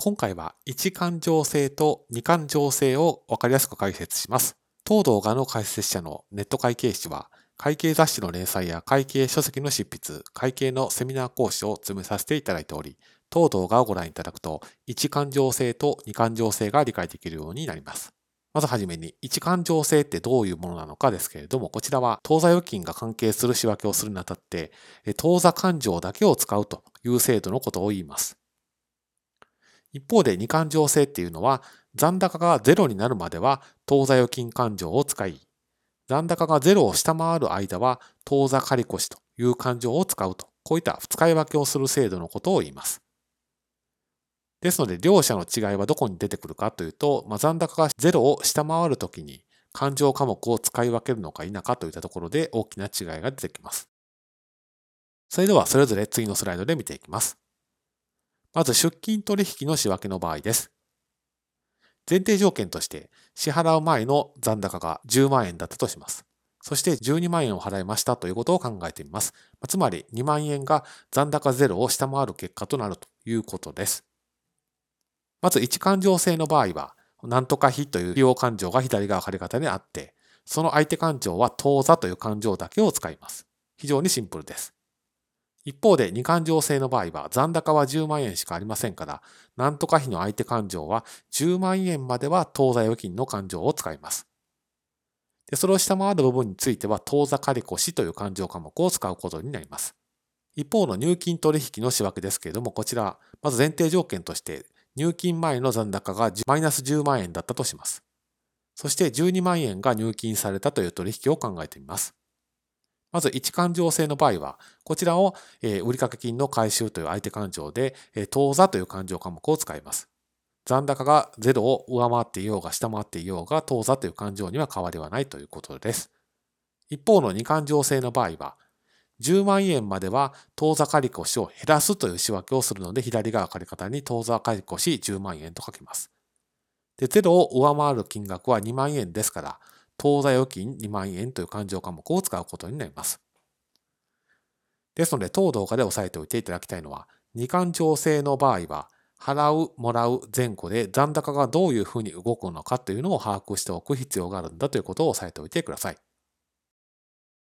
今回は一感情性と二感情性を分かりやすく解説します。当動画の解説者のネット会計士は、会計雑誌の連載や会計書籍の執筆、会計のセミナー講師を務めさせていただいており、当動画をご覧いただくと、一感情性と二感情性が理解できるようになります。まずはじめに、一感情性ってどういうものなのかですけれども、こちらは当座預金が関係する仕分けをするにあたって、当座勘定だけを使うという制度のことを言います。一方で二勘定制っていうのは残高がゼロになるまでは当座預金勘定を使い、残高がゼロを下回る間は当座借越という勘定を使うと、こういった使い分けをする制度のことを言います。ですので、両者の違いはどこに出てくるかというと、まあ、残高がゼロを下回るときに勘定科目を使い分けるのか否かといったところで大きな違いが出てきます。それではそれぞれ次のスライドで見ていきます。まず出金取引の仕分けの場合です。前提条件として支払う前の残高が10万円だったとします。そして12万円を払いましたということを考えてみます。つまり2万円が残高ゼロを下回る結果となるということです。まず1勘定制の場合は、なんとか費という費用勘定が左側借方にあって、その相手勘定は当座という勘定だけを使います。非常にシンプルです。一方で二勘定制の場合は残高は10万円しかありませんから、なんとか費の相手勘定は10万円までは当座預金の勘定を使います。でそれを下回る部分については当座借越という勘定科目を使うことになります。一方の入金取引の仕分けですけれども、こちら、まず前提条件として入金前の残高がマイナス10万円だったとします。そして12万円が入金されたという取引を考えてみます。まず、一勘定制の場合は、こちらを売掛金の回収という相手勘定で、当座という勘定科目を使います。残高が0を上回っていようが下回っていようが、当座という勘定には変わりはないということです。一方の二勘定制の場合は、10万円までは当座借越を減らすという仕分けをするので、左側借方に当座借越10万円と書きます。で、0を上回る金額は2万円ですから、当座預金2万円という勘定科目を使うことになります。ですので、当動画で押さえておいていただきたいのは、二勘定制の場合は、払う、もらう前後で残高がどういうふうに動くのかというのを把握しておく必要があるんだということを押さえておいてください。